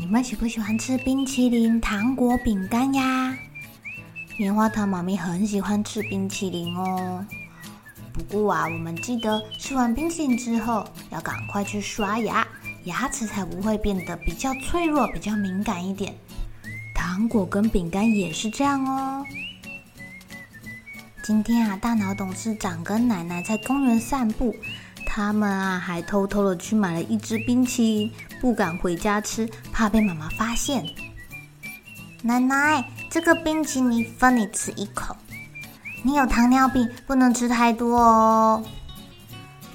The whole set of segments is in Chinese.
你们喜不喜欢吃冰淇淋、糖果、饼干呀？棉花糖妈咪很喜欢吃冰淇淋哦。不过啊，我们记得吃完冰淇淋之后要赶快去刷牙，牙齿才不会变得比较脆弱、比较敏感一点。糖果跟饼干也是这样哦。今天啊，大脑董事长跟奶奶在公园散步。他们啊，还偷偷的去买了一支冰淇淋，不敢回家吃，怕被妈妈发现。奶奶，这个冰淇淋分你吃一口，你有糖尿病，不能吃太多哦。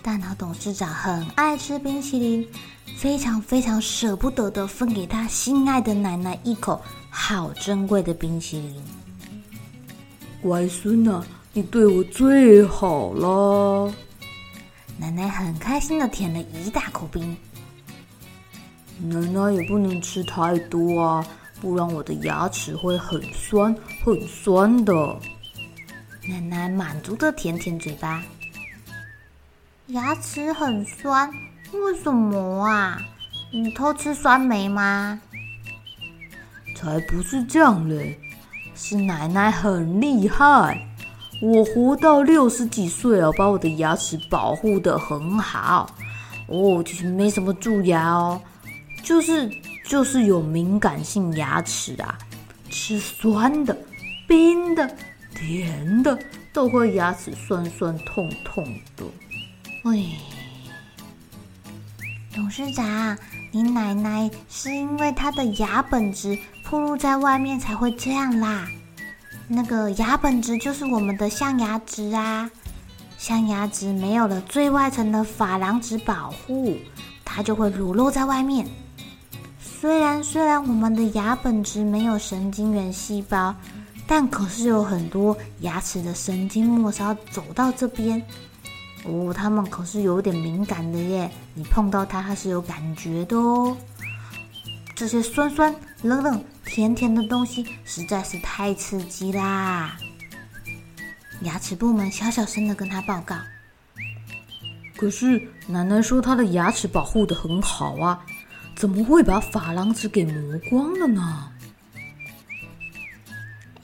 大脑董事长很爱吃冰淇淋，非常非常舍不得的分给他心爱的奶奶一口好珍贵的冰淇淋。乖孙啊，你对我最好了。奶奶很开心的舔了一大口冰。奶奶也不能吃太多啊，不然我的牙齿会很酸很酸的。奶奶满足的舔舔嘴巴。牙齿很酸？为什么啊？你偷吃酸梅吗？才不是这样嘞，是奶奶很厉害。我活到六十几岁了，把我的牙齿保护得很好哦，就是没什么蛀牙哦，就是就是有敏感性牙齿啊，吃酸的、冰的、甜的都会牙齿酸酸痛痛的。喂，董事长，你奶奶是因为她的牙本质暴露在外面才会这样啦。那个牙本质就是我们的象牙质啊，象牙质没有了最外层的珐琅质保护，它就会裸露在外面。虽然虽然我们的牙本质没有神经元细胞，但可是有很多牙齿的神经末梢走到这边，哦，它们可是有点敏感的耶，你碰到它它是有感觉的哦。这些酸酸、冷冷、甜甜的东西实在是太刺激啦！牙齿部门小小声的跟他报告。可是奶奶说她的牙齿保护的很好啊，怎么会把珐琅质给磨光了呢？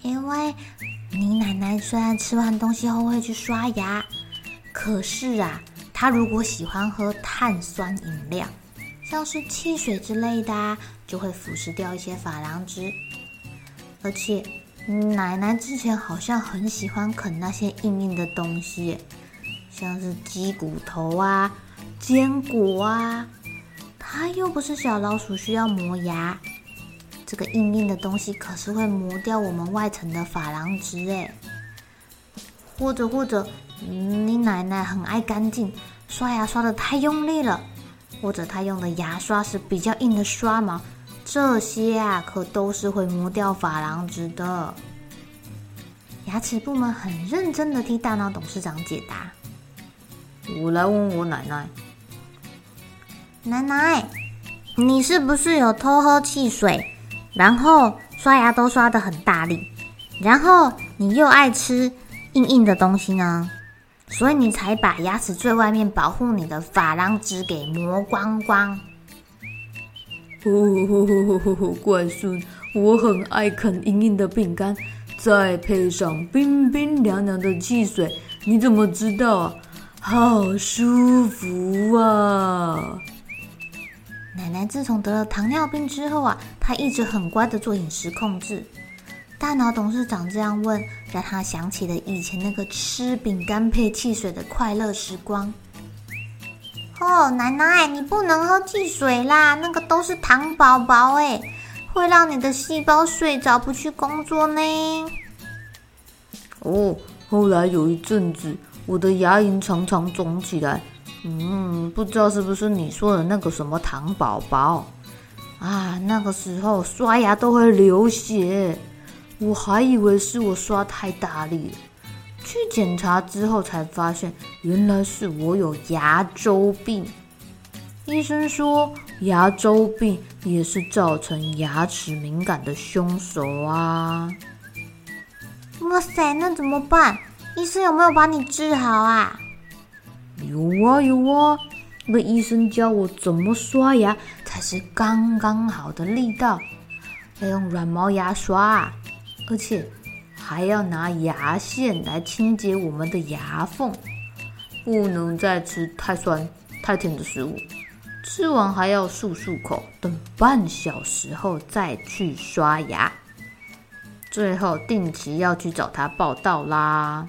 因为你奶奶虽然吃完东西后会去刷牙，可是啊，她如果喜欢喝碳酸饮料。像是汽水之类的啊，就会腐蚀掉一些珐琅质。而且，奶奶之前好像很喜欢啃那些硬硬的东西，像是鸡骨头啊、坚果啊。它又不是小老鼠，需要磨牙。这个硬硬的东西可是会磨掉我们外层的珐琅质哎。或者或者，你奶奶很爱干净，刷牙刷的太用力了。或者他用的牙刷是比较硬的刷毛，这些啊可都是会磨掉珐琅质的。牙齿部门很认真的替大脑董事长解答。我来问我奶奶，奶奶，你是不是有偷喝汽水，然后刷牙都刷的很大力，然后你又爱吃硬硬的东西呢？所以你才把牙齿最外面保护你的珐琅质给磨光光。哦，乖孙，我很爱啃硬硬的饼干，再配上冰冰凉凉的汽水，你怎么知道啊？好舒服啊！奶奶自从得了糖尿病之后啊，她一直很乖的做饮食控制。大脑董事长这样问，让他想起了以前那个吃饼干配汽水的快乐时光。哦，奶奶，你不能喝汽水啦，那个都是糖宝宝哎，会让你的细胞睡着不去工作呢。哦，后来有一阵子，我的牙龈常常肿起来。嗯，不知道是不是你说的那个什么糖宝宝啊？那个时候刷牙都会流血，我还以为是我刷太大力了。去检查之后才发现，原来是我有牙周病。医生说，牙周病也是造成牙齿敏感的凶手啊！哇塞，那怎么办？医生有没有把你治好啊？有啊有啊，那个医生教我怎么刷牙才是刚刚好的力道，要用软毛牙刷，而且还要拿牙线来清洁我们的牙缝，不能再吃太酸太甜的食物，吃完还要漱漱口，等半小时后再去刷牙，最后定期要去找他报到啦。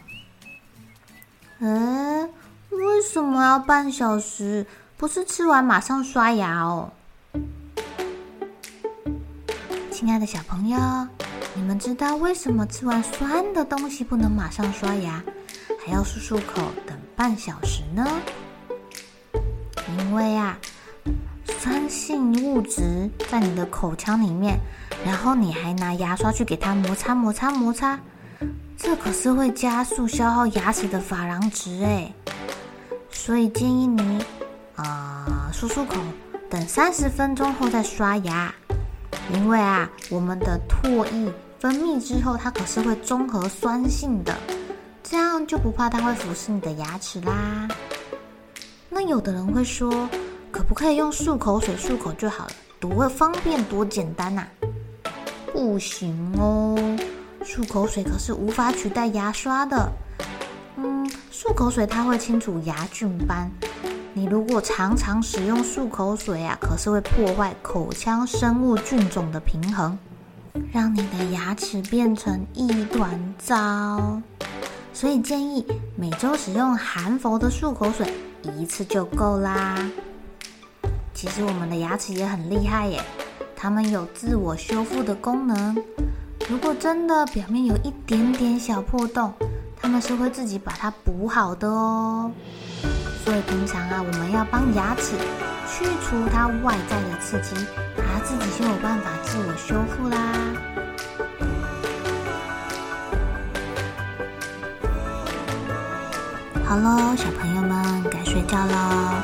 嗯。为什么要半小时？不是吃完马上刷牙哦。亲爱的小朋友，你们知道为什么吃完酸的东西不能马上刷牙，还要漱漱口等半小时呢？因为啊，酸性物质在你的口腔里面，然后你还拿牙刷去给它摩擦摩擦摩擦，这可是会加速消耗牙齿的珐琅质哎。所以建议你，啊、呃，漱漱口，等三十分钟后再刷牙。因为啊，我们的唾液分泌之后，它可是会中和酸性的，这样就不怕它会腐蚀你的牙齿啦。那有的人会说，可不可以用漱口水漱口就好了？多方便，多简单呐、啊！不行哦，漱口水可是无法取代牙刷的。嗯漱口水它会清除牙菌斑，你如果常常使用漱口水啊，可是会破坏口腔生物菌种的平衡，让你的牙齿变成一团糟。所以建议每周使用含氟的漱口水一次就够啦。其实我们的牙齿也很厉害耶，它们有自我修复的功能。如果真的表面有一点点小破洞，他们是会自己把它补好的哦，所以平常啊，我们要帮牙齿去除它外在的刺激，它自己就有办法自我修复啦。好喽，小朋友们该睡觉喽，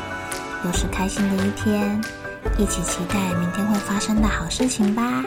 又是开心的一天，一起期待明天会发生的好事情吧。